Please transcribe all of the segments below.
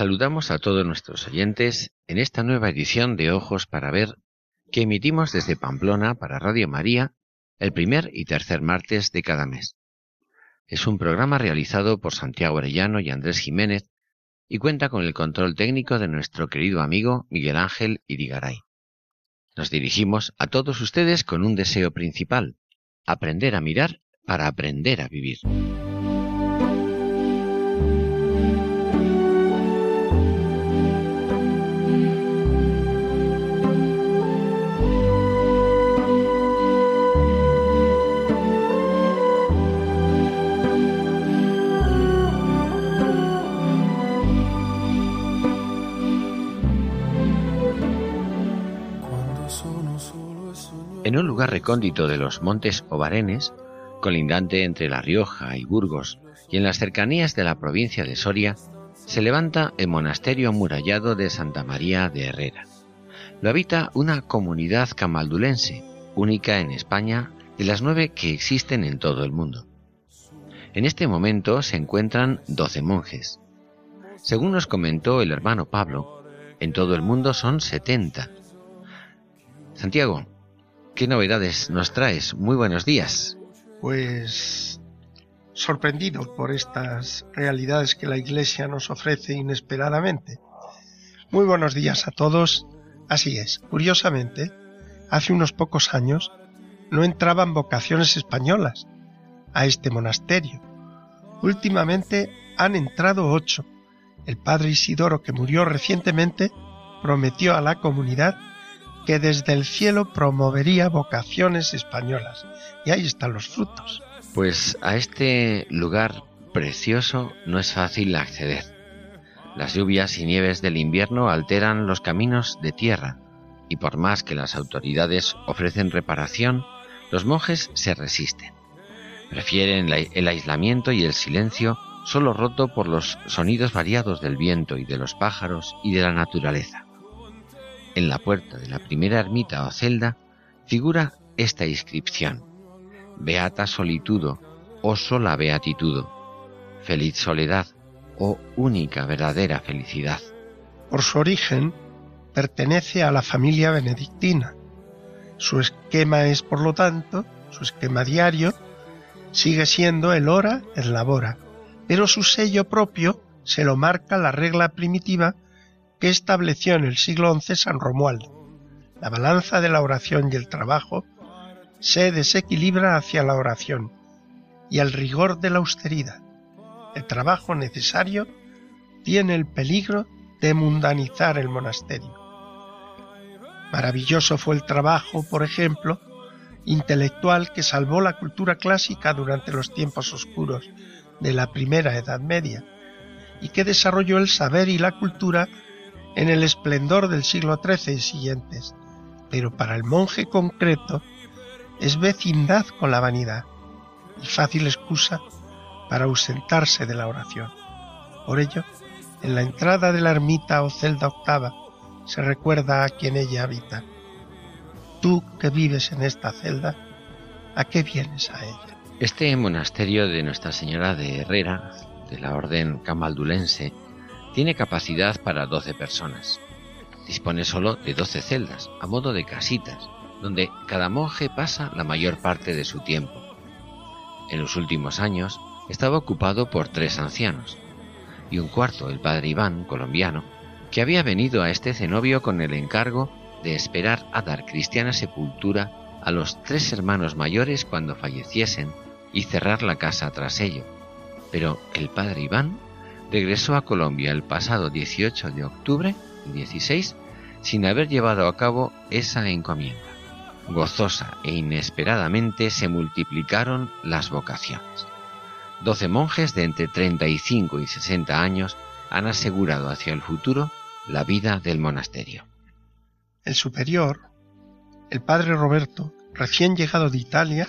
Saludamos a todos nuestros oyentes en esta nueva edición de Ojos para Ver que emitimos desde Pamplona para Radio María el primer y tercer martes de cada mes. Es un programa realizado por Santiago Arellano y Andrés Jiménez y cuenta con el control técnico de nuestro querido amigo Miguel Ángel Irigaray. Nos dirigimos a todos ustedes con un deseo principal, aprender a mirar para aprender a vivir. En un lugar recóndito de los montes Obarenes, colindante entre La Rioja y Burgos, y en las cercanías de la provincia de Soria, se levanta el monasterio amurallado de Santa María de Herrera. Lo habita una comunidad camaldulense, única en España de las nueve que existen en todo el mundo. En este momento se encuentran doce monjes. Según nos comentó el hermano Pablo, en todo el mundo son setenta. Santiago, ¿Qué novedades nos traes? Muy buenos días. Pues sorprendido por estas realidades que la Iglesia nos ofrece inesperadamente. Muy buenos días a todos. Así es, curiosamente, hace unos pocos años no entraban vocaciones españolas a este monasterio. Últimamente han entrado ocho. El padre Isidoro, que murió recientemente, prometió a la comunidad que desde el cielo promovería vocaciones españolas. Y ahí están los frutos. Pues a este lugar precioso no es fácil acceder. Las lluvias y nieves del invierno alteran los caminos de tierra, y por más que las autoridades ofrecen reparación, los monjes se resisten. Prefieren el aislamiento y el silencio solo roto por los sonidos variados del viento y de los pájaros y de la naturaleza. En la puerta de la primera ermita o celda figura esta inscripción: Beata solitudo, o sola beatitudo, feliz soledad, o única verdadera felicidad. Por su origen, pertenece a la familia benedictina. Su esquema es, por lo tanto, su esquema diario, sigue siendo el hora et labora, pero su sello propio se lo marca la regla primitiva que estableció en el siglo XI San Romualdo. La balanza de la oración y el trabajo se desequilibra hacia la oración y el rigor de la austeridad. El trabajo necesario tiene el peligro de mundanizar el monasterio. Maravilloso fue el trabajo, por ejemplo, intelectual que salvó la cultura clásica durante los tiempos oscuros de la primera Edad Media y que desarrolló el saber y la cultura en el esplendor del siglo XIII y siguientes, pero para el monje concreto es vecindad con la vanidad y fácil excusa para ausentarse de la oración. Por ello, en la entrada de la ermita o celda octava se recuerda a quien ella habita. Tú que vives en esta celda, ¿a qué vienes a ella? Este monasterio de Nuestra Señora de Herrera, de la Orden Camaldulense, tiene capacidad para 12 personas. Dispone solo de 12 celdas, a modo de casitas, donde cada monje pasa la mayor parte de su tiempo. En los últimos años estaba ocupado por tres ancianos, y un cuarto, el padre Iván, colombiano, que había venido a este cenobio con el encargo de esperar a dar cristiana sepultura a los tres hermanos mayores cuando falleciesen y cerrar la casa tras ello. Pero el padre Iván regresó a Colombia el pasado 18 de octubre, 16, sin haber llevado a cabo esa encomienda. Gozosa e inesperadamente se multiplicaron las vocaciones. Doce monjes de entre 35 y 60 años han asegurado hacia el futuro la vida del monasterio. El superior, el padre Roberto, recién llegado de Italia,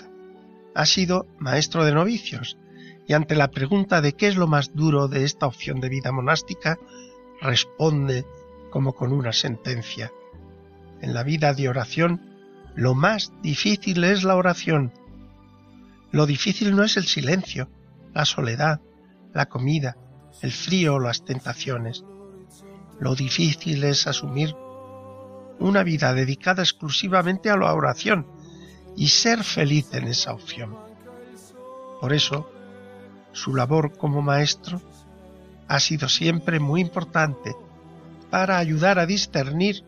ha sido maestro de novicios y ante la pregunta de qué es lo más duro de esta opción de vida monástica, responde como con una sentencia. En la vida de oración, lo más difícil es la oración. Lo difícil no es el silencio, la soledad, la comida, el frío o las tentaciones. Lo difícil es asumir una vida dedicada exclusivamente a la oración y ser feliz en esa opción. Por eso, su labor como maestro ha sido siempre muy importante para ayudar a discernir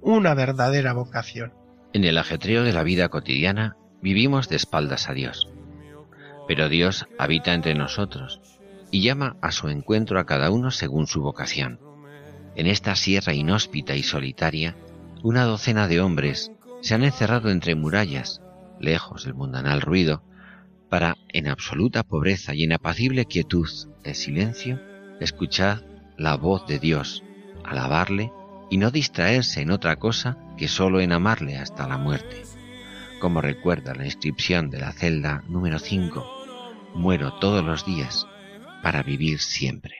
una verdadera vocación. En el ajetreo de la vida cotidiana vivimos de espaldas a Dios. Pero Dios habita entre nosotros y llama a su encuentro a cada uno según su vocación. En esta sierra inhóspita y solitaria, una docena de hombres se han encerrado entre murallas, lejos del mundanal ruido, para, en absoluta pobreza y en apacible quietud de silencio, escuchar la voz de Dios, alabarle y no distraerse en otra cosa que solo en amarle hasta la muerte. Como recuerda la inscripción de la celda número 5, muero todos los días para vivir siempre.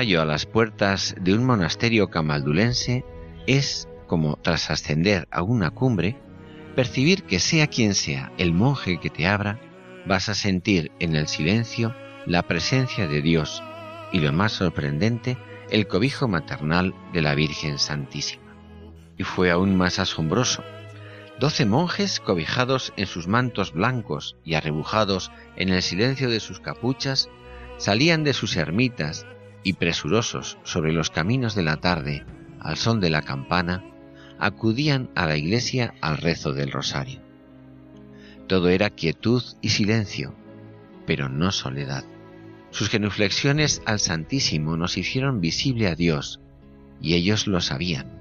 A las puertas de un monasterio camaldulense es, como tras ascender a una cumbre, percibir que sea quien sea el monje que te abra, vas a sentir en el silencio la presencia de Dios y lo más sorprendente, el cobijo maternal de la Virgen Santísima. Y fue aún más asombroso. Doce monjes cobijados en sus mantos blancos y arrebujados en el silencio de sus capuchas salían de sus ermitas y presurosos sobre los caminos de la tarde, al son de la campana, acudían a la iglesia al rezo del rosario. Todo era quietud y silencio, pero no soledad. Sus genuflexiones al Santísimo nos hicieron visible a Dios, y ellos lo sabían.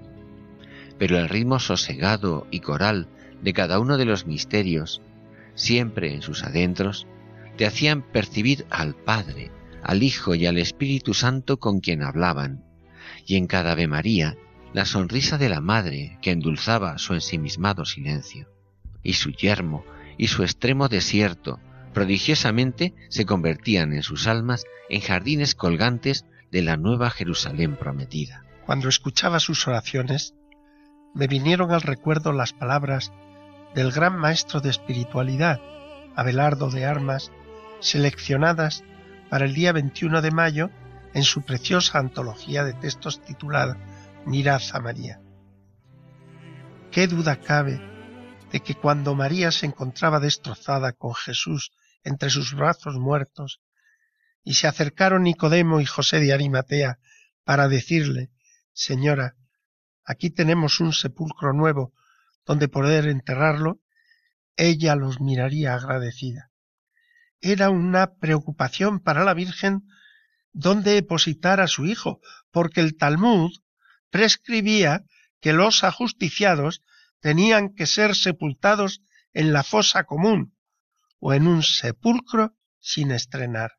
Pero el ritmo sosegado y coral de cada uno de los misterios, siempre en sus adentros, te hacían percibir al Padre, al Hijo y al Espíritu Santo con quien hablaban, y en cada Ave María la sonrisa de la Madre que endulzaba su ensimismado silencio, y su yermo y su extremo desierto prodigiosamente se convertían en sus almas en jardines colgantes de la nueva Jerusalén prometida. Cuando escuchaba sus oraciones, me vinieron al recuerdo las palabras del gran maestro de espiritualidad, Abelardo de Armas, seleccionadas para el día 21 de mayo en su preciosa antología de textos titulada Mirad a María. ¿Qué duda cabe de que cuando María se encontraba destrozada con Jesús entre sus brazos muertos, y se acercaron Nicodemo y José de Arimatea para decirle, Señora, aquí tenemos un sepulcro nuevo donde poder enterrarlo, ella los miraría agradecida. Era una preocupación para la Virgen dónde depositar a su hijo, porque el Talmud prescribía que los ajusticiados tenían que ser sepultados en la fosa común o en un sepulcro sin estrenar.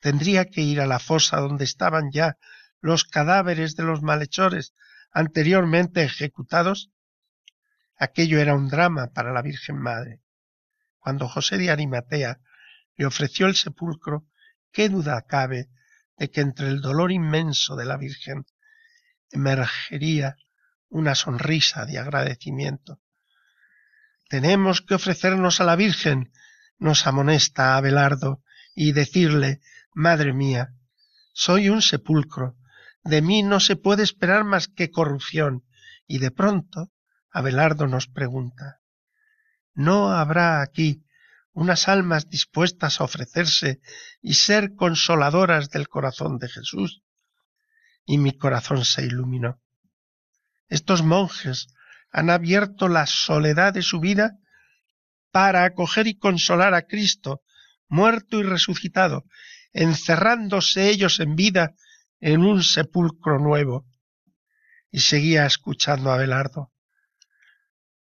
Tendría que ir a la fosa donde estaban ya los cadáveres de los malhechores anteriormente ejecutados. Aquello era un drama para la Virgen Madre. Cuando José de Arimatea le ofreció el sepulcro, qué duda cabe de que entre el dolor inmenso de la Virgen emergería una sonrisa de agradecimiento. Tenemos que ofrecernos a la Virgen, nos amonesta Abelardo, y decirle, Madre mía, soy un sepulcro, de mí no se puede esperar más que corrupción. Y de pronto Abelardo nos pregunta, ¿no habrá aquí unas almas dispuestas a ofrecerse y ser consoladoras del corazón de Jesús? Y mi corazón se iluminó. Estos monjes han abierto la soledad de su vida para acoger y consolar a Cristo, muerto y resucitado, encerrándose ellos en vida en un sepulcro nuevo. Y seguía escuchando a Belardo.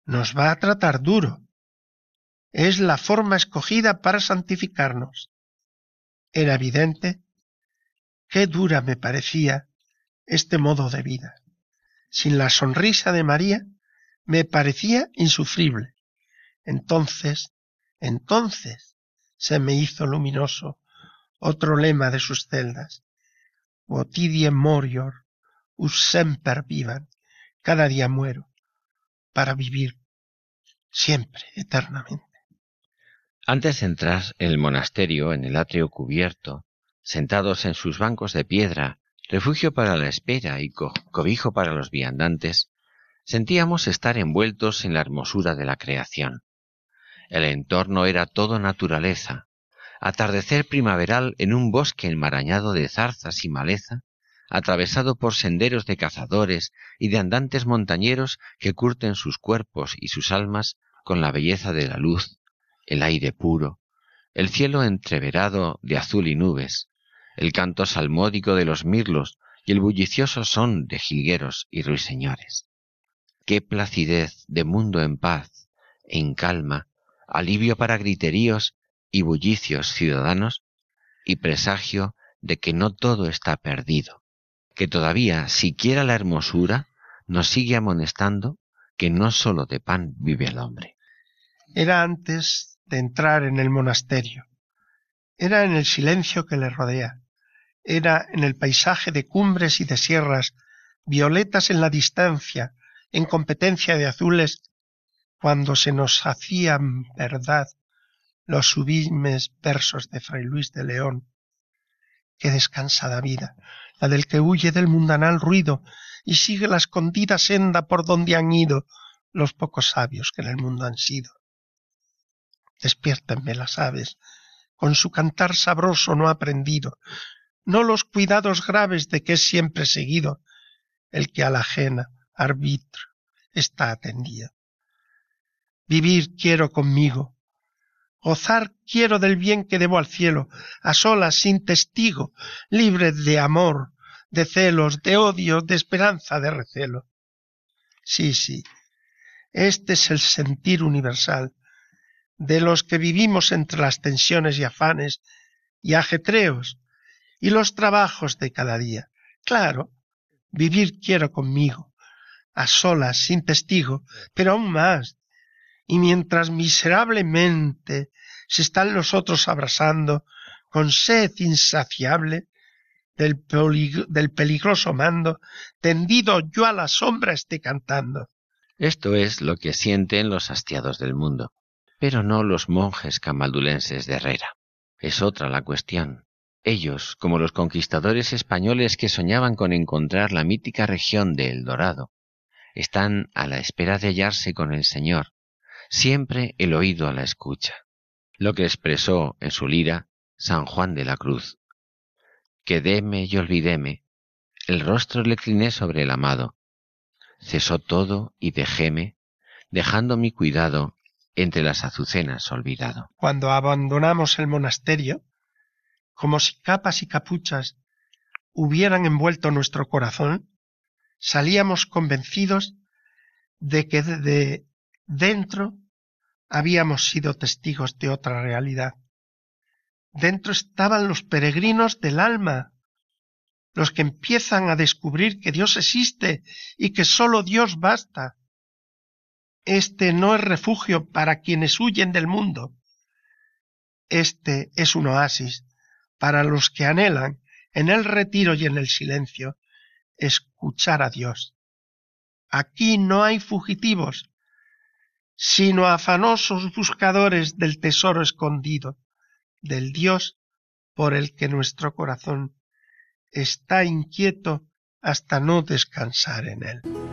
Nos va a tratar duro. Es la forma escogida para santificarnos. Era evidente qué dura me parecía este modo de vida. Sin la sonrisa de María me parecía insufrible. Entonces, entonces se me hizo luminoso otro lema de sus celdas. Votidiem morior, us semper vivan. Cada día muero para vivir siempre, eternamente. Antes de entrar en el monasterio, en el atrio cubierto, sentados en sus bancos de piedra, refugio para la espera y cobijo para los viandantes, sentíamos estar envueltos en la hermosura de la creación. El entorno era todo naturaleza, atardecer primaveral en un bosque enmarañado de zarzas y maleza, atravesado por senderos de cazadores y de andantes montañeros que curten sus cuerpos y sus almas con la belleza de la luz, el aire puro, el cielo entreverado de azul y nubes, el canto salmódico de los mirlos y el bullicioso son de jilgueros y ruiseñores. Qué placidez de mundo en paz, en calma, alivio para griteríos y bullicios ciudadanos y presagio de que no todo está perdido, que todavía siquiera la hermosura nos sigue amonestando que no sólo de pan vive el hombre. Era antes de entrar en el monasterio, era en el silencio que le rodea, era en el paisaje de cumbres y de sierras, violetas en la distancia, en competencia de azules, cuando se nos hacían verdad los sublimes versos de Fray Luis de León. Qué descansada vida, la del que huye del mundanal ruido y sigue la escondida senda por donde han ido los pocos sabios que en el mundo han sido. Despiértenme las aves, con su cantar sabroso no aprendido, no los cuidados graves de que es siempre seguido el que a la ajena arbitro está atendido. Vivir quiero conmigo, Gozar quiero del bien que debo al cielo, a solas, sin testigo, libre de amor, de celos, de odio, de esperanza, de recelo. Sí, sí, este es el sentir universal de los que vivimos entre las tensiones y afanes y ajetreos y los trabajos de cada día. Claro, vivir quiero conmigo, a solas, sin testigo, pero aún más, y mientras miserablemente se están los otros abrasando con sed insaciable del, del peligroso mando, tendido yo a la sombra esté cantando. Esto es lo que sienten los hastiados del mundo, pero no los monjes camaldulenses de Herrera. Es otra la cuestión. Ellos, como los conquistadores españoles que soñaban con encontrar la mítica región de El Dorado, están a la espera de hallarse con el Señor, siempre el oído a la escucha, lo que expresó en su lira San Juan de la Cruz. Quedéme y olvidéme, el rostro le cliné sobre el amado, cesó todo y dejéme, dejando mi cuidado entre las azucenas olvidado. Cuando abandonamos el monasterio, como si capas y capuchas hubieran envuelto nuestro corazón, salíamos convencidos de que de dentro habíamos sido testigos de otra realidad. Dentro estaban los peregrinos del alma, los que empiezan a descubrir que Dios existe y que sólo Dios basta. Este no es refugio para quienes huyen del mundo. Este es un oasis para los que anhelan en el retiro y en el silencio escuchar a Dios. Aquí no hay fugitivos, sino afanosos buscadores del tesoro escondido, del Dios por el que nuestro corazón está inquieto hasta no descansar en él.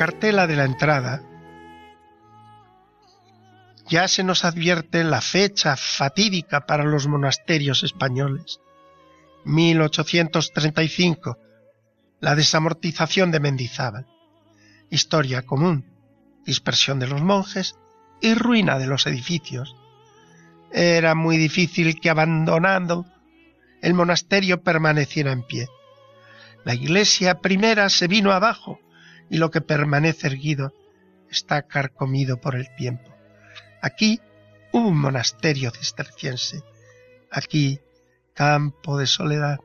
Cartela de la entrada ya se nos advierte la fecha fatídica para los monasterios españoles. 1835, la desamortización de Mendizábal. Historia común, dispersión de los monjes y ruina de los edificios. Era muy difícil que abandonando el monasterio permaneciera en pie. La iglesia primera se vino abajo y lo que permanece erguido está carcomido por el tiempo. Aquí hubo un monasterio cisterciense, aquí campo de soledad,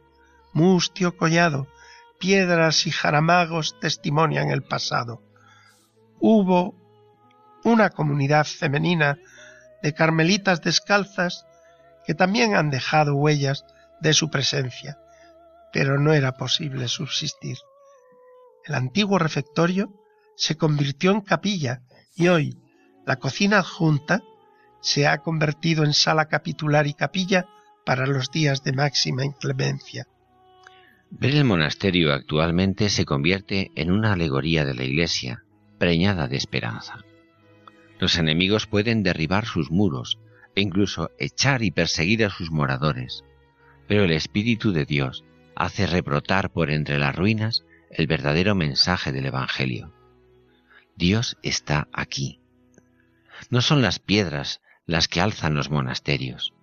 mustio collado, piedras y jaramagos testimonian el pasado. Hubo una comunidad femenina de carmelitas descalzas que también han dejado huellas de su presencia, pero no era posible subsistir. El antiguo refectorio se convirtió en capilla y hoy la cocina adjunta se ha convertido en sala capitular y capilla para los días de máxima inclemencia. Ver el monasterio actualmente se convierte en una alegoría de la Iglesia, preñada de esperanza. Los enemigos pueden derribar sus muros e incluso echar y perseguir a sus moradores, pero el Espíritu de Dios hace rebrotar por entre las ruinas el verdadero mensaje del Evangelio. Dios está aquí. No son las piedras las que alzan los monasterios,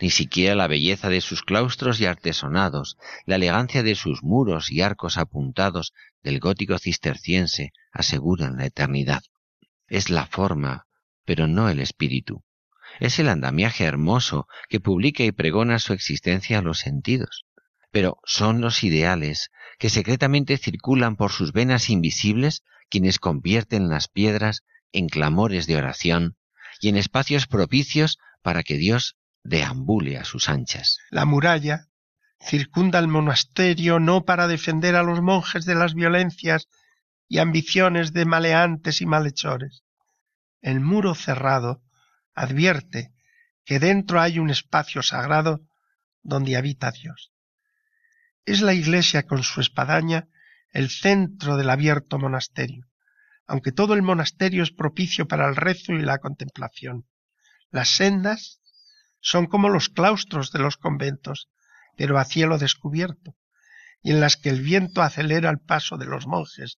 ni siquiera la belleza de sus claustros y artesonados, la elegancia de sus muros y arcos apuntados del gótico cisterciense aseguran la eternidad. Es la forma, pero no el espíritu. Es el andamiaje hermoso que publica y pregona su existencia a los sentidos pero son los ideales que secretamente circulan por sus venas invisibles quienes convierten las piedras en clamores de oración y en espacios propicios para que Dios deambule a sus anchas. La muralla circunda el monasterio no para defender a los monjes de las violencias y ambiciones de maleantes y malhechores. El muro cerrado advierte que dentro hay un espacio sagrado donde habita Dios. Es la iglesia con su espadaña el centro del abierto monasterio, aunque todo el monasterio es propicio para el rezo y la contemplación. Las sendas son como los claustros de los conventos, pero a cielo descubierto, y en las que el viento acelera el paso de los monjes,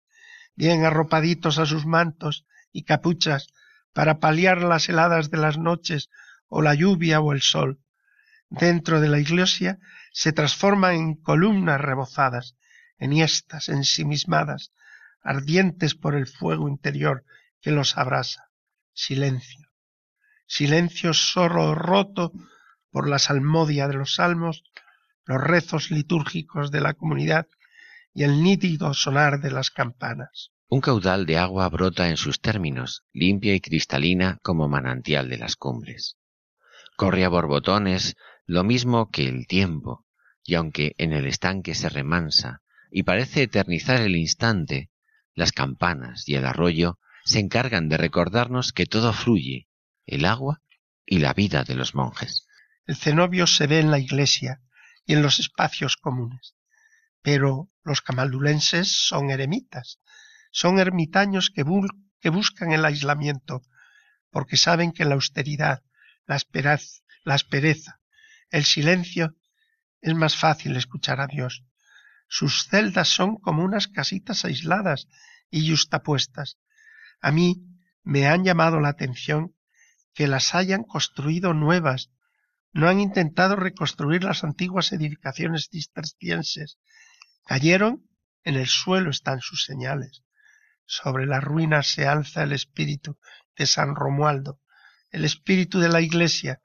bien arropaditos a sus mantos y capuchas para paliar las heladas de las noches o la lluvia o el sol. Dentro de la iglesia se transforman en columnas rebozadas, enhiestas, ensimismadas, ardientes por el fuego interior que los abrasa. Silencio. Silencio solo roto por la salmodia de los salmos, los rezos litúrgicos de la comunidad y el nítido sonar de las campanas. Un caudal de agua brota en sus términos, limpia y cristalina como manantial de las cumbres. Corre a borbotones lo mismo que el tiempo, y aunque en el estanque se remansa y parece eternizar el instante, las campanas y el arroyo se encargan de recordarnos que todo fluye, el agua y la vida de los monjes. El cenobio se ve en la iglesia y en los espacios comunes, pero los camaldulenses son eremitas, son ermitaños que, buscan el aislamiento, porque saben que la austeridad, la, la aspereza, el silencio es más fácil escuchar a Dios. Sus celdas son como unas casitas aisladas y justapuestas. A mí me han llamado la atención que las hayan construido nuevas. No han intentado reconstruir las antiguas edificaciones cistercienses. Cayeron, en el suelo están sus señales. Sobre las ruinas se alza el espíritu de San Romualdo, el espíritu de la Iglesia,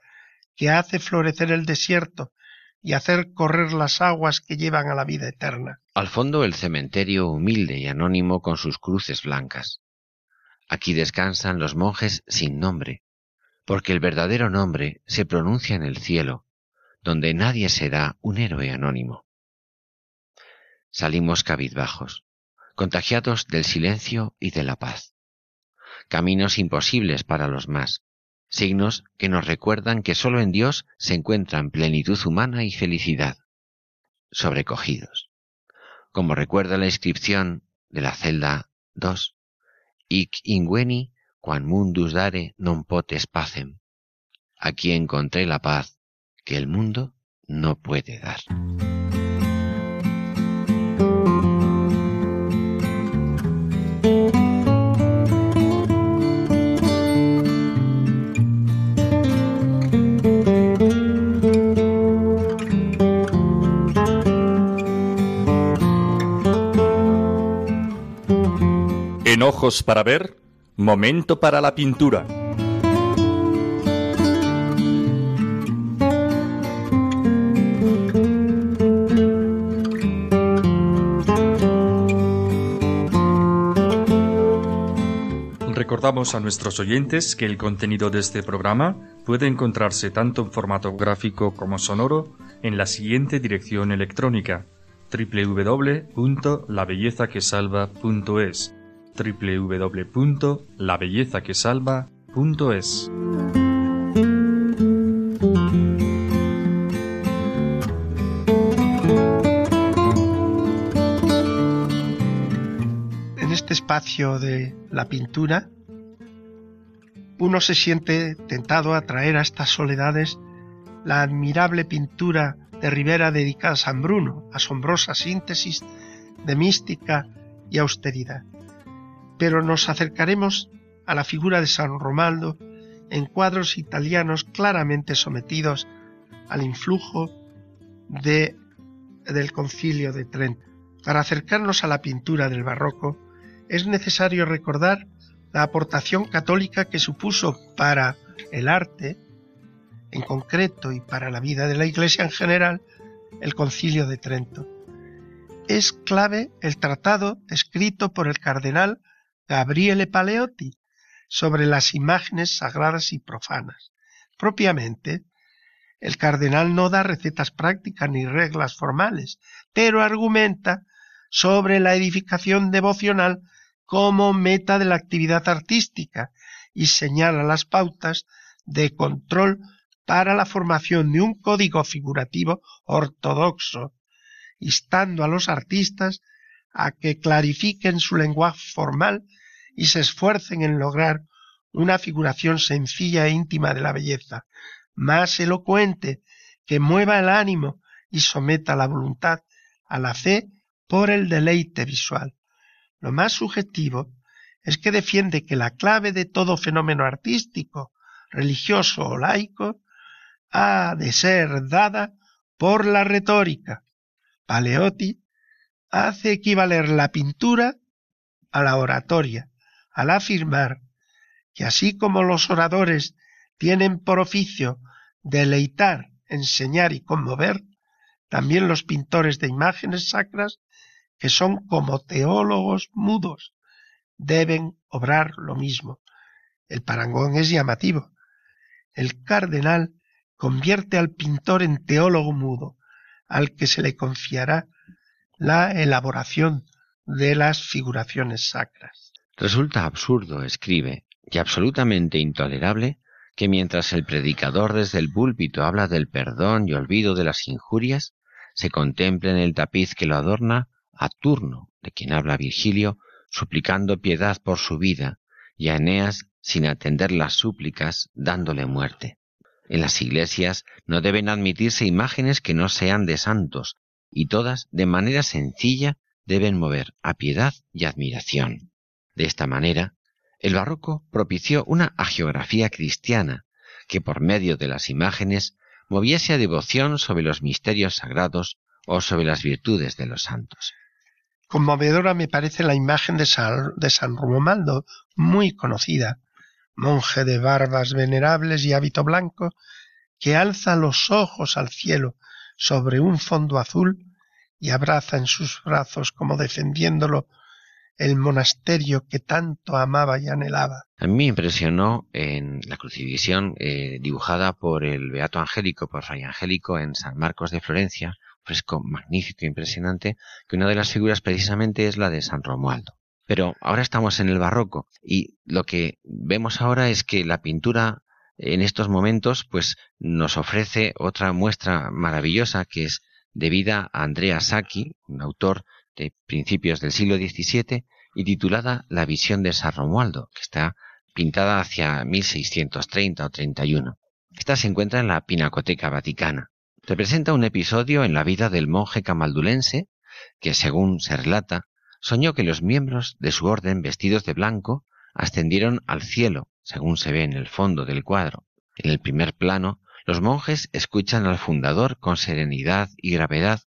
que hace florecer el desierto y hacer correr las aguas que llevan a la vida eterna. Al fondo el cementerio humilde y anónimo con sus cruces blancas. Aquí descansan los monjes sin nombre, porque el verdadero nombre se pronuncia en el cielo, donde nadie será un héroe anónimo. Salimos cabizbajos, contagiados del silencio y de la paz. Caminos imposibles para los más, signos que nos recuerdan que sólo en Dios se encuentran plenitud humana y felicidad. Sobrecogidos. Como recuerda la inscripción de la celda 2, Ic ingueni quan mundus dare non potes pacem. Aquí encontré la paz que el mundo no puede dar. Ojos para ver, momento para la pintura. Recordamos a nuestros oyentes que el contenido de este programa puede encontrarse tanto en formato gráfico como sonoro en la siguiente dirección electrónica www.labellezaquesalva.es www.labellezaquesalva.es. En este espacio de la pintura, uno se siente tentado a traer a estas soledades la admirable pintura de Rivera dedicada a San Bruno, asombrosa síntesis de mística y austeridad pero nos acercaremos a la figura de San Romaldo en cuadros italianos claramente sometidos al influjo de, del concilio de Trento. Para acercarnos a la pintura del barroco es necesario recordar la aportación católica que supuso para el arte en concreto y para la vida de la Iglesia en general el concilio de Trento. Es clave el tratado escrito por el cardenal Gabriele Paleotti sobre las imágenes sagradas y profanas. Propiamente, el cardenal no da recetas prácticas ni reglas formales, pero argumenta sobre la edificación devocional como meta de la actividad artística y señala las pautas de control para la formación de un código figurativo ortodoxo, instando a los artistas a que clarifiquen su lenguaje formal y se esfuercen en lograr una figuración sencilla e íntima de la belleza, más elocuente, que mueva el ánimo y someta la voluntad a la fe por el deleite visual. Lo más subjetivo es que defiende que la clave de todo fenómeno artístico, religioso o laico ha de ser dada por la retórica. Paleotti hace equivaler la pintura a la oratoria, al afirmar que así como los oradores tienen por oficio deleitar, enseñar y conmover, también los pintores de imágenes sacras, que son como teólogos mudos, deben obrar lo mismo. El parangón es llamativo. El cardenal convierte al pintor en teólogo mudo, al que se le confiará la elaboración de las figuraciones sacras. Resulta absurdo, escribe, y absolutamente intolerable que mientras el predicador desde el púlpito habla del perdón y olvido de las injurias, se contemple en el tapiz que lo adorna a turno de quien habla Virgilio, suplicando piedad por su vida, y a Eneas, sin atender las súplicas, dándole muerte. En las iglesias no deben admitirse imágenes que no sean de santos, y todas, de manera sencilla, deben mover a piedad y admiración. De esta manera, el barroco propició una agiografía cristiana que por medio de las imágenes moviese a devoción sobre los misterios sagrados o sobre las virtudes de los santos. Conmovedora me parece la imagen de San, de San Romualdo, muy conocida, monje de barbas venerables y hábito blanco, que alza los ojos al cielo sobre un fondo azul y abraza en sus brazos como defendiéndolo el monasterio que tanto amaba y anhelaba. A mí me impresionó en la crucifixión eh, dibujada por el Beato Angélico, por Fray Angélico en San Marcos de Florencia, fresco magnífico, impresionante, que una de las figuras precisamente es la de San Romualdo. Pero ahora estamos en el barroco y lo que vemos ahora es que la pintura en estos momentos pues nos ofrece otra muestra maravillosa que es debida a Andrea Sacchi, un autor de principios del siglo XVII y titulada La visión de San Romualdo, que está pintada hacia 1630 o 31. Esta se encuentra en la Pinacoteca Vaticana. Representa un episodio en la vida del monje camaldulense que, según se relata, soñó que los miembros de su orden vestidos de blanco ascendieron al cielo, según se ve en el fondo del cuadro. En el primer plano, los monjes escuchan al fundador con serenidad y gravedad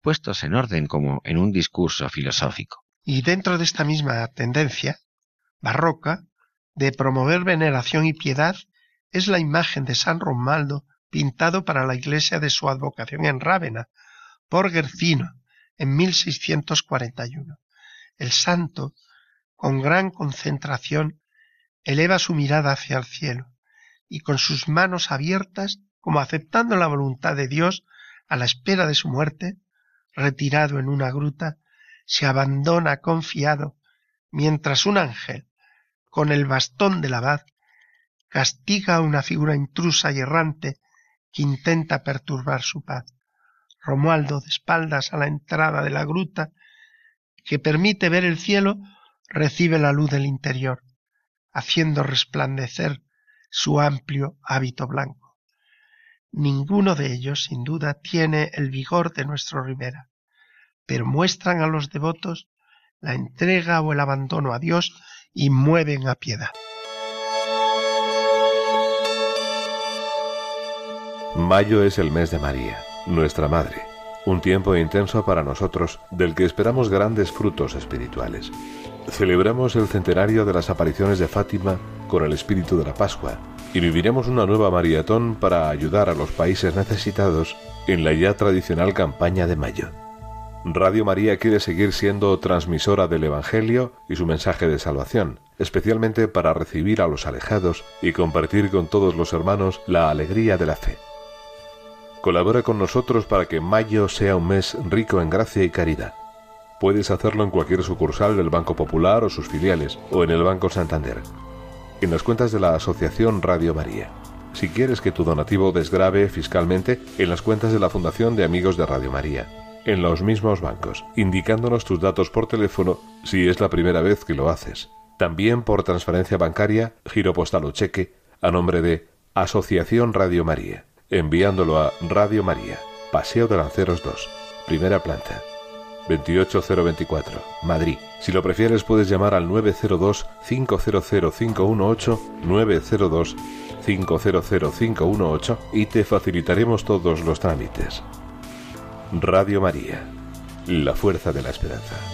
puestos en orden como en un discurso filosófico. Y dentro de esta misma tendencia barroca de promover veneración y piedad es la imagen de San Romualdo pintado para la iglesia de su advocación en Rávena por Gercino en 1641. El santo, con gran concentración, eleva su mirada hacia el cielo y con sus manos abiertas, como aceptando la voluntad de Dios a la espera de su muerte, retirado en una gruta, se abandona confiado, mientras un ángel, con el bastón del abad, castiga a una figura intrusa y errante que intenta perturbar su paz. Romualdo, de espaldas a la entrada de la gruta, que permite ver el cielo, recibe la luz del interior, haciendo resplandecer su amplio hábito blanco. Ninguno de ellos, sin duda, tiene el vigor de nuestro Rivera, pero muestran a los devotos la entrega o el abandono a Dios y mueven a piedad. Mayo es el mes de María, nuestra Madre, un tiempo intenso para nosotros del que esperamos grandes frutos espirituales. Celebramos el centenario de las apariciones de Fátima con el espíritu de la Pascua y viviremos una nueva maratón para ayudar a los países necesitados en la ya tradicional campaña de mayo. Radio María quiere seguir siendo transmisora del Evangelio y su mensaje de salvación, especialmente para recibir a los alejados y compartir con todos los hermanos la alegría de la fe. Colabora con nosotros para que mayo sea un mes rico en gracia y caridad. Puedes hacerlo en cualquier sucursal del Banco Popular o sus filiales, o en el Banco Santander en las cuentas de la Asociación Radio María. Si quieres que tu donativo desgrave fiscalmente, en las cuentas de la Fundación de Amigos de Radio María. En los mismos bancos, indicándonos tus datos por teléfono si es la primera vez que lo haces. También por transferencia bancaria, giro postal o cheque, a nombre de Asociación Radio María, enviándolo a Radio María, Paseo de Lanceros 2, primera planta, 28024, Madrid. Si lo prefieres puedes llamar al 902 500 518 902 500 518 y te facilitaremos todos los trámites. Radio María, la fuerza de la esperanza.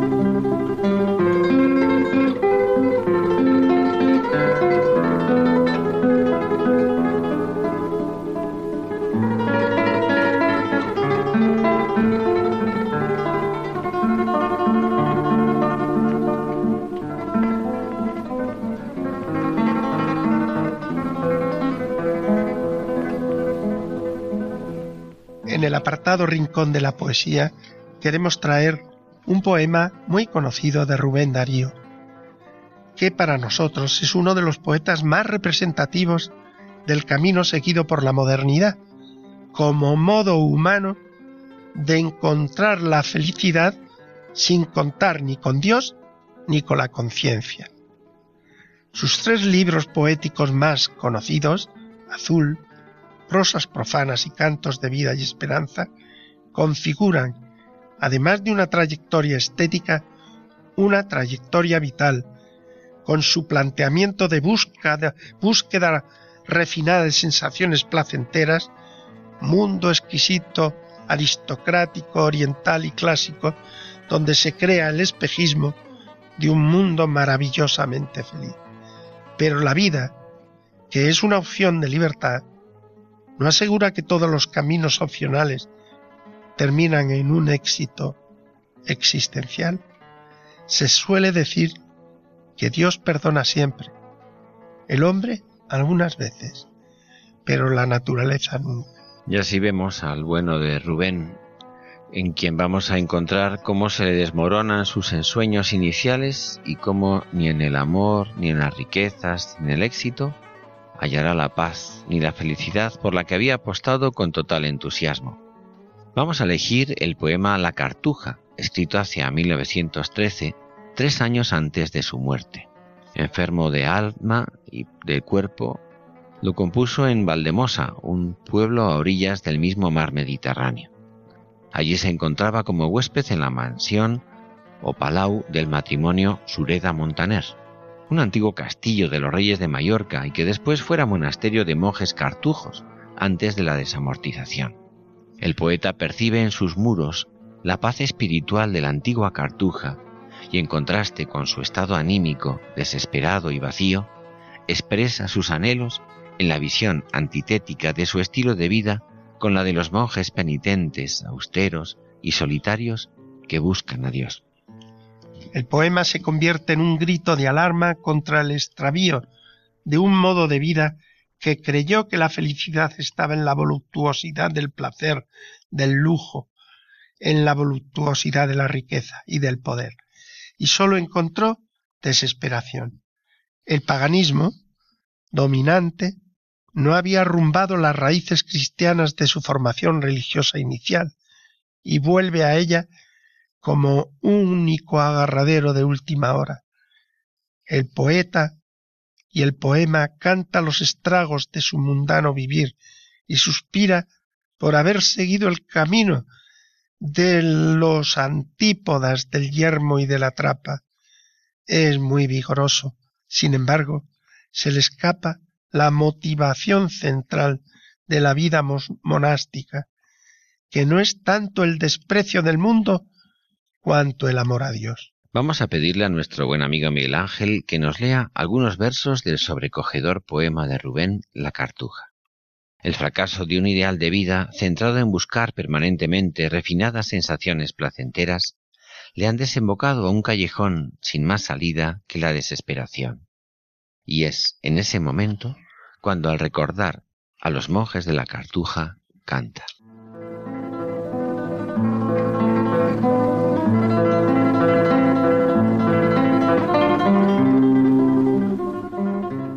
Rincón de la Poesía queremos traer un poema muy conocido de Rubén Darío, que para nosotros es uno de los poetas más representativos del camino seguido por la modernidad, como modo humano de encontrar la felicidad sin contar ni con Dios ni con la conciencia. Sus tres libros poéticos más conocidos, Azul, prosas profanas y cantos de vida y esperanza configuran, además de una trayectoria estética, una trayectoria vital, con su planteamiento de búsqueda, búsqueda refinada de sensaciones placenteras, mundo exquisito, aristocrático, oriental y clásico, donde se crea el espejismo de un mundo maravillosamente feliz. Pero la vida, que es una opción de libertad, no asegura que todos los caminos opcionales terminan en un éxito existencial. Se suele decir que Dios perdona siempre, el hombre algunas veces, pero la naturaleza nunca. Y así vemos al bueno de Rubén, en quien vamos a encontrar cómo se le desmoronan sus ensueños iniciales y cómo ni en el amor, ni en las riquezas, ni en el éxito, hallará la paz ni la felicidad por la que había apostado con total entusiasmo. Vamos a elegir el poema La Cartuja, escrito hacia 1913, tres años antes de su muerte. Enfermo de alma y de cuerpo, lo compuso en Valdemosa, un pueblo a orillas del mismo mar Mediterráneo. Allí se encontraba como huésped en la mansión o palau del matrimonio Sureda Montaner, un antiguo castillo de los reyes de Mallorca y que después fuera monasterio de monjes cartujos antes de la desamortización. El poeta percibe en sus muros la paz espiritual de la antigua cartuja y en contraste con su estado anímico, desesperado y vacío, expresa sus anhelos en la visión antitética de su estilo de vida con la de los monjes penitentes, austeros y solitarios que buscan a Dios. El poema se convierte en un grito de alarma contra el extravío de un modo de vida que creyó que la felicidad estaba en la voluptuosidad del placer, del lujo, en la voluptuosidad de la riqueza y del poder, y sólo encontró desesperación. El paganismo, dominante, no había arrumbado las raíces cristianas de su formación religiosa inicial, y vuelve a ella como único agarradero de última hora. El poeta y el poema canta los estragos de su mundano vivir y suspira por haber seguido el camino de los antípodas del yermo y de la trapa. Es muy vigoroso. Sin embargo, se le escapa la motivación central de la vida monástica, que no es tanto el desprecio del mundo cuanto el amor a Dios. Vamos a pedirle a nuestro buen amigo Miguel Ángel que nos lea algunos versos del sobrecogedor poema de Rubén La Cartuja. El fracaso de un ideal de vida centrado en buscar permanentemente refinadas sensaciones placenteras le han desembocado a un callejón sin más salida que la desesperación. Y es en ese momento cuando al recordar a los monjes de la Cartuja canta.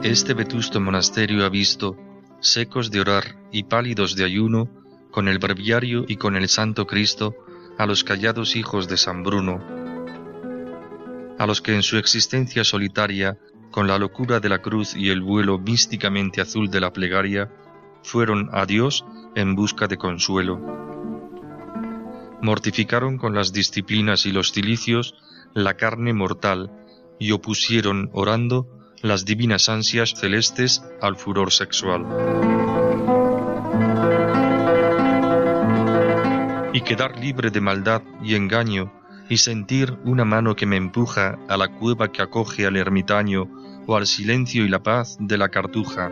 Este vetusto monasterio ha visto, secos de orar y pálidos de ayuno, con el breviario y con el Santo Cristo, a los callados hijos de San Bruno, a los que en su existencia solitaria, con la locura de la cruz y el vuelo místicamente azul de la plegaria, fueron a Dios en busca de consuelo. Mortificaron con las disciplinas y los cilicios la carne mortal y opusieron, orando, las divinas ansias celestes al furor sexual. Y quedar libre de maldad y engaño, y sentir una mano que me empuja a la cueva que acoge al ermitaño o al silencio y la paz de la cartuja.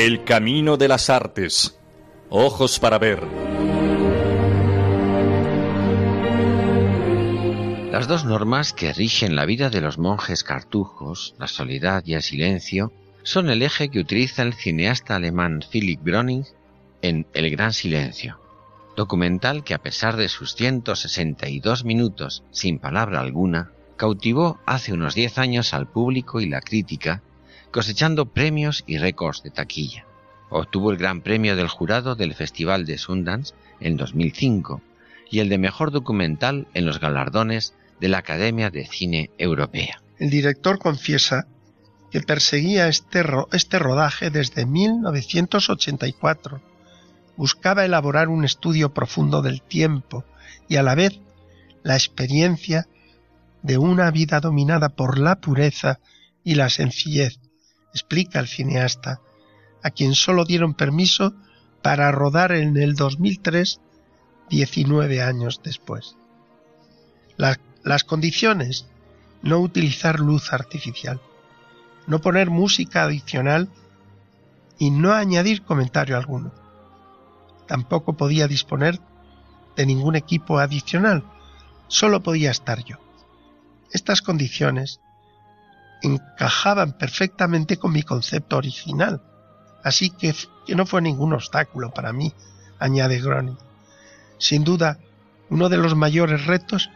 El camino de las artes. Ojos para ver. Las dos normas que rigen la vida de los monjes cartujos, la soledad y el silencio, son el eje que utiliza el cineasta alemán Philipp Browning en El Gran Silencio, documental que a pesar de sus 162 minutos sin palabra alguna, cautivó hace unos 10 años al público y la crítica cosechando premios y récords de taquilla. Obtuvo el Gran Premio del Jurado del Festival de Sundance en 2005 y el de Mejor Documental en los galardones de la Academia de Cine Europea. El director confiesa que perseguía este, este rodaje desde 1984. Buscaba elaborar un estudio profundo del tiempo y a la vez la experiencia de una vida dominada por la pureza y la sencillez, explica el cineasta, a quien solo dieron permiso para rodar en el 2003, 19 años después. las condiciones, no utilizar luz artificial, no poner música adicional y no añadir comentario alguno. Tampoco podía disponer de ningún equipo adicional, solo podía estar yo. Estas condiciones encajaban perfectamente con mi concepto original, así que, no fue ningún obstáculo para mí, añade Groening. Sin duda, uno de los mayores retos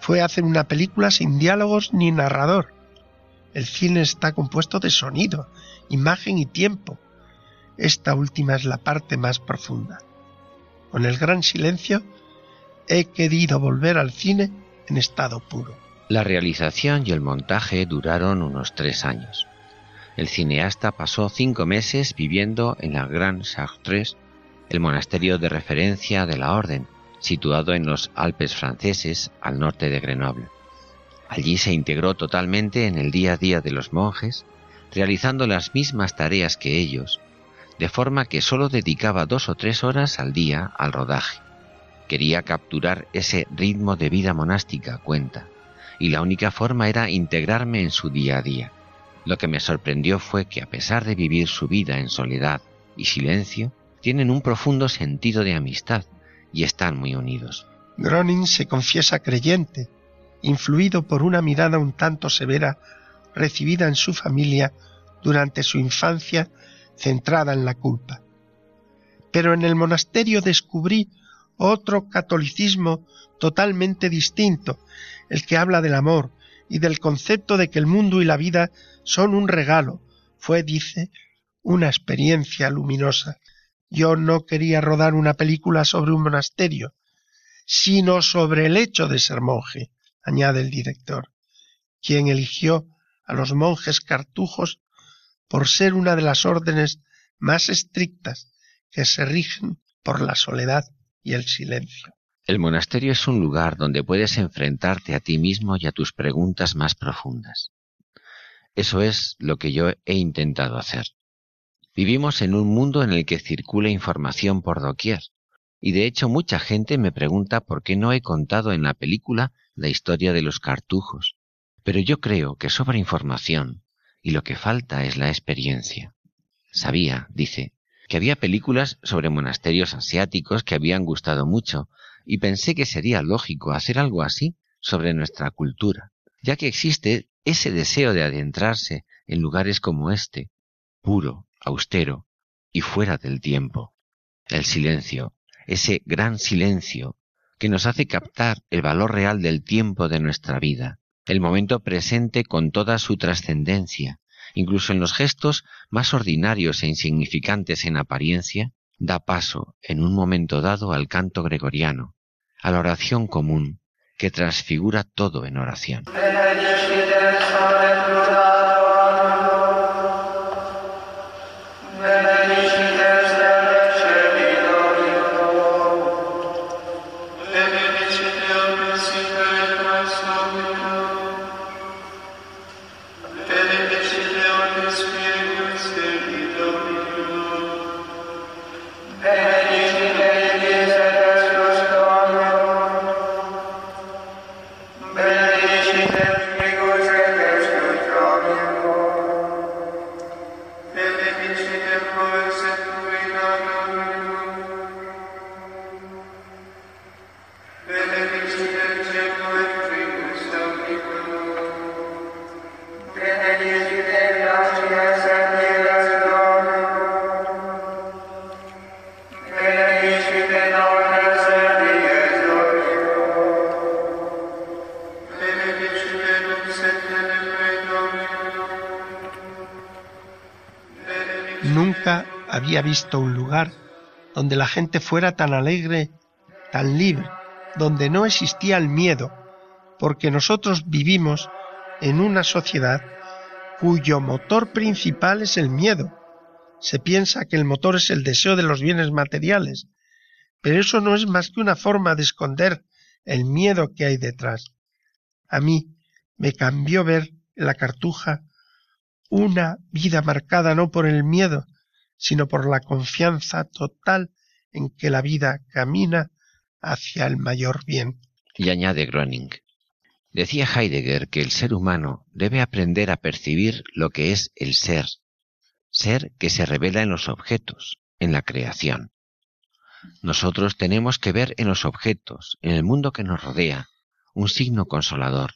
fue hacer una película sin diálogos ni narrador. El cine está compuesto de sonido, imagen y tiempo. Esta última es la parte más profunda. Con el gran silencio he querido volver al cine en estado puro. La realización y el montaje duraron unos tres años. El cineasta pasó cinco meses viviendo en la Grand Chartreuse, el monasterio de referencia de la orden, situado en los Alpes franceses al norte de Grenoble. Allí se integró totalmente en el día a día de los monjes, realizando las mismas tareas que ellos, de forma que solo dedicaba dos o tres horas al día al rodaje. Quería capturar ese ritmo de vida monástica, cuenta y la única forma era integrarme en su día a día. Lo que me sorprendió fue que a pesar de vivir su vida en soledad y silencio, tienen un profundo sentido de amistad y están muy unidos. Groning se confiesa creyente, influido por una mirada un tanto severa recibida en su familia durante su infancia centrada en la culpa. Pero en el monasterio descubrí otro catolicismo totalmente distinto, el que habla del amor y del concepto de que el mundo y la vida son un regalo. Fue, dice, una experiencia luminosa. Yo no quería rodar una película sobre un monasterio, sino sobre el hecho de ser monje, añade el director, quien eligió a los monjes cartujos por ser una de las órdenes más estrictas que se rigen por la soledad y el silencio. El monasterio es un lugar donde puedes enfrentarte a ti mismo y a tus preguntas más profundas. Eso es lo que yo he intentado hacer. Vivimos en un mundo en el que circula información por doquier, y de hecho mucha gente me pregunta por qué no he contado en la película la historia de los cartujos. Pero yo creo que sobra información, y lo que falta es la experiencia. Sabía, dice, que había películas sobre monasterios asiáticos que habían gustado mucho, y pensé que sería lógico hacer algo así sobre nuestra cultura, ya que existe ese deseo de adentrarse en lugares como este, puro, austero y fuera del tiempo. El silencio, ese gran silencio que nos hace captar el valor real del tiempo de nuestra vida, el momento presente con toda su trascendencia, incluso en los gestos más ordinarios e insignificantes en apariencia, da paso en un momento dado al canto gregoriano, a la oración común, que transfigura todo en oración. Visto un lugar donde la gente fuera tan alegre, tan libre, donde no existía el miedo, porque nosotros vivimos en una sociedad cuyo motor principal es el miedo. Se piensa que el motor es el deseo de los bienes materiales, pero eso no es más que una forma de esconder el miedo que hay detrás. A mí me cambió ver en la cartuja una vida marcada no por el miedo, sino por la confianza total en que la vida camina hacia el mayor bien. Y añade Groning. Decía Heidegger que el ser humano debe aprender a percibir lo que es el ser, ser que se revela en los objetos, en la creación. Nosotros tenemos que ver en los objetos, en el mundo que nos rodea, un signo consolador,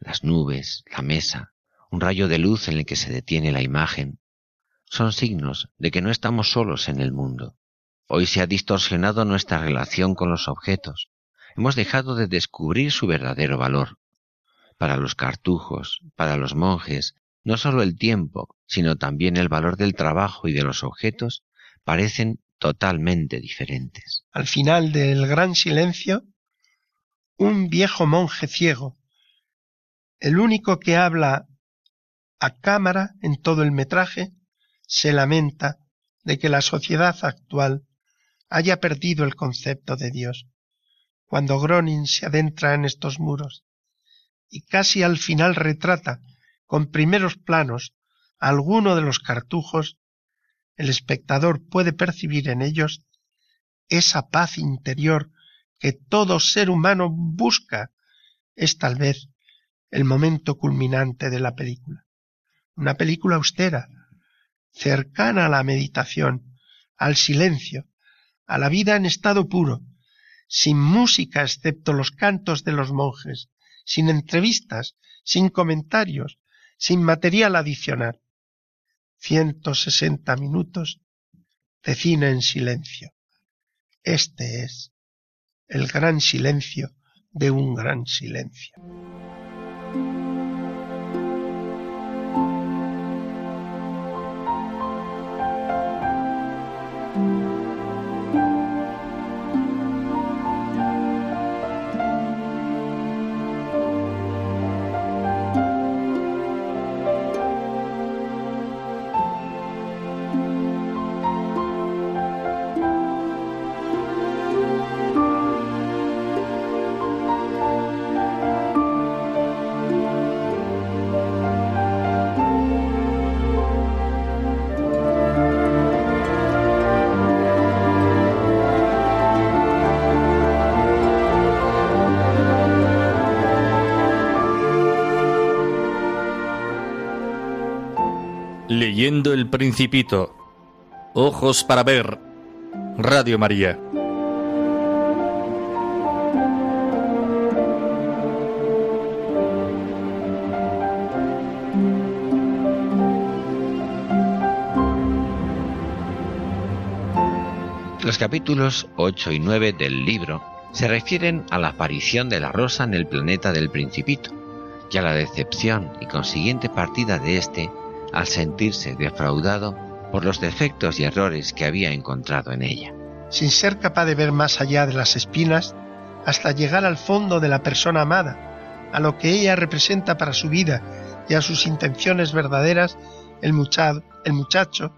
las nubes, la mesa, un rayo de luz en el que se detiene la imagen, son signos de que no estamos solos en el mundo. Hoy se ha distorsionado nuestra relación con los objetos. Hemos dejado de descubrir su verdadero valor. Para los cartujos, para los monjes, no solo el tiempo, sino también el valor del trabajo y de los objetos parecen totalmente diferentes. Al final del gran silencio, un viejo monje ciego, el único que habla a cámara en todo el metraje, se lamenta de que la sociedad actual haya perdido el concepto de Dios. Cuando Gronin se adentra en estos muros y casi al final retrata con primeros planos alguno de los cartujos, el espectador puede percibir en ellos esa paz interior que todo ser humano busca. Es tal vez el momento culminante de la película. Una película austera, cercana a la meditación, al silencio, a la vida en estado puro, sin música excepto los cantos de los monjes, sin entrevistas, sin comentarios, sin material adicional. 160 minutos de cine en silencio. Este es el gran silencio de un gran silencio. Leyendo el Principito. Ojos para ver. Radio María. Los capítulos 8 y 9 del libro se refieren a la aparición de la rosa en el planeta del Principito y a la decepción y consiguiente partida de éste al sentirse defraudado por los defectos y errores que había encontrado en ella. Sin ser capaz de ver más allá de las espinas, hasta llegar al fondo de la persona amada, a lo que ella representa para su vida y a sus intenciones verdaderas, el muchacho, el muchacho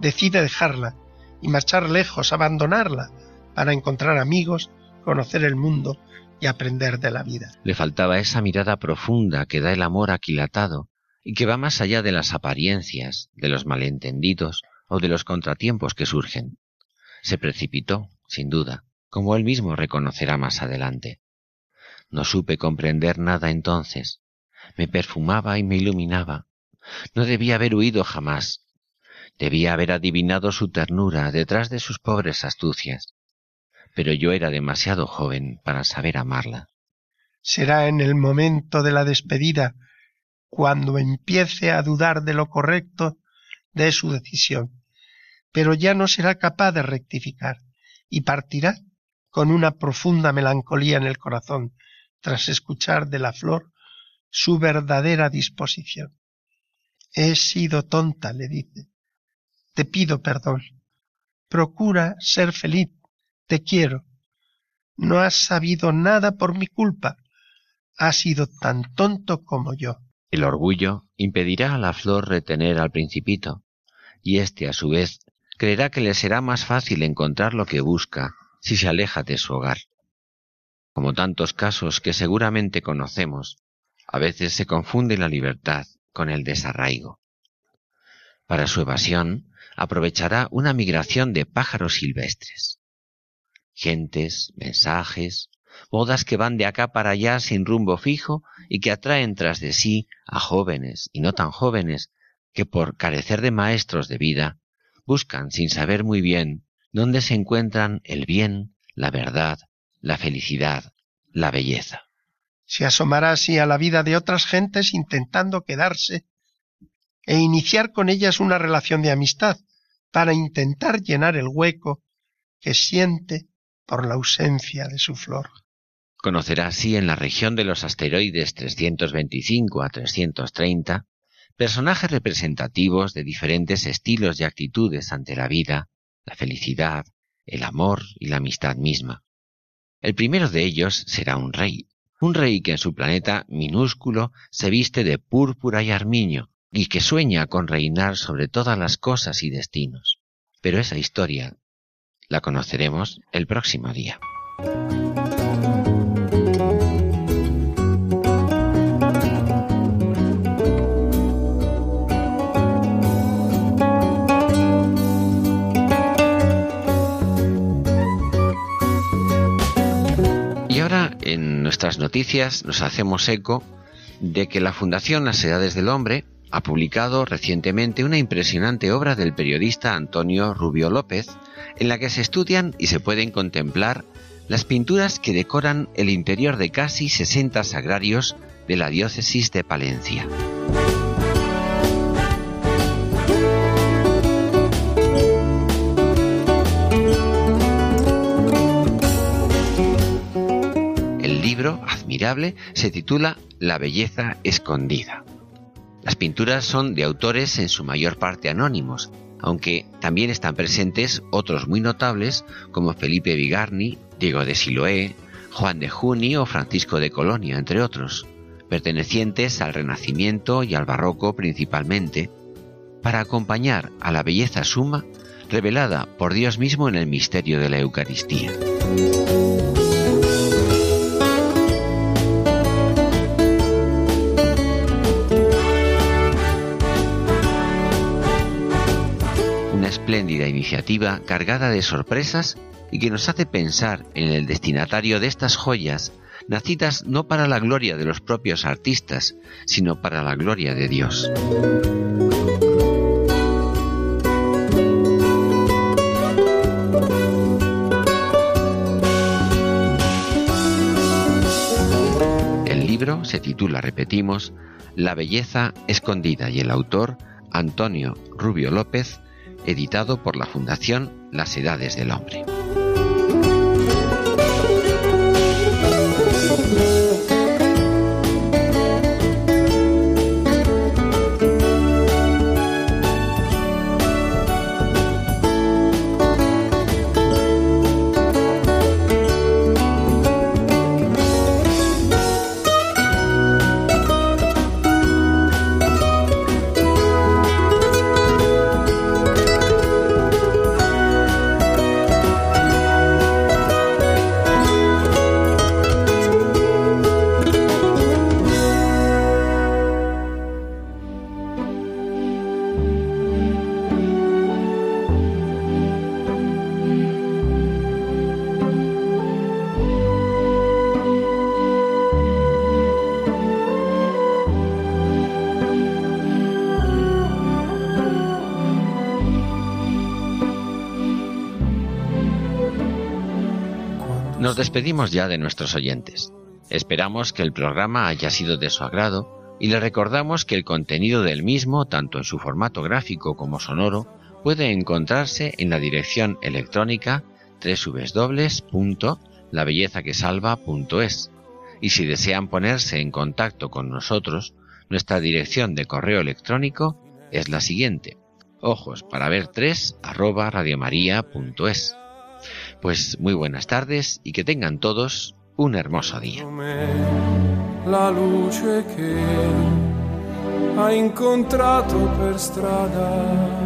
decide dejarla y marchar lejos, abandonarla, para encontrar amigos, conocer el mundo y aprender de la vida. Le faltaba esa mirada profunda que da el amor aquilatado y que va más allá de las apariencias, de los malentendidos o de los contratiempos que surgen. Se precipitó, sin duda, como él mismo reconocerá más adelante. No supe comprender nada entonces. Me perfumaba y me iluminaba. No debía haber huido jamás. Debía haber adivinado su ternura detrás de sus pobres astucias. Pero yo era demasiado joven para saber amarla. Será en el momento de la despedida cuando empiece a dudar de lo correcto de su decisión, pero ya no será capaz de rectificar y partirá con una profunda melancolía en el corazón tras escuchar de la flor su verdadera disposición. He sido tonta, le dice. Te pido perdón. Procura ser feliz. Te quiero. No has sabido nada por mi culpa. Has sido tan tonto como yo. El orgullo impedirá a la flor retener al principito, y éste a su vez creerá que le será más fácil encontrar lo que busca si se aleja de su hogar. Como tantos casos que seguramente conocemos, a veces se confunde la libertad con el desarraigo. Para su evasión aprovechará una migración de pájaros silvestres. Gentes, mensajes, bodas que van de acá para allá sin rumbo fijo y que atraen tras de sí a jóvenes y no tan jóvenes que por carecer de maestros de vida buscan sin saber muy bien dónde se encuentran el bien, la verdad, la felicidad, la belleza. Se asomará así a la vida de otras gentes intentando quedarse e iniciar con ellas una relación de amistad para intentar llenar el hueco que siente por la ausencia de su flor. Conocerá así en la región de los asteroides 325 a 330 personajes representativos de diferentes estilos y actitudes ante la vida, la felicidad, el amor y la amistad misma. El primero de ellos será un rey, un rey que en su planeta minúsculo se viste de púrpura y armiño y que sueña con reinar sobre todas las cosas y destinos. Pero esa historia la conoceremos el próximo día. Nuestras noticias nos hacemos eco de que la Fundación Las Edades del Hombre ha publicado recientemente una impresionante obra del periodista Antonio Rubio López, en la que se estudian y se pueden contemplar las pinturas que decoran el interior de casi 60 sagrarios de la diócesis de Palencia. Admirable, se titula La belleza escondida. Las pinturas son de autores en su mayor parte anónimos, aunque también están presentes otros muy notables como Felipe Vigarni, Diego de Siloé, Juan de Juni o Francisco de Colonia, entre otros, pertenecientes al Renacimiento y al Barroco principalmente, para acompañar a la belleza suma revelada por Dios mismo en el misterio de la Eucaristía. Una espléndida iniciativa cargada de sorpresas y que nos hace pensar en el destinatario de estas joyas, nacidas no para la gloria de los propios artistas, sino para la gloria de Dios. se titula, repetimos, La belleza escondida y el autor Antonio Rubio López, editado por la Fundación Las Edades del Hombre. Despedimos ya de nuestros oyentes. Esperamos que el programa haya sido de su agrado y le recordamos que el contenido del mismo, tanto en su formato gráfico como sonoro, puede encontrarse en la dirección electrónica www.labellezaquesalva.es. Y si desean ponerse en contacto con nosotros, nuestra dirección de correo electrónico es la siguiente: ojos para ver 3 arroba radiomaria.es. Pues muy buenas tardes y que tengan todos un hermoso día. La luce che ha incontrato per strada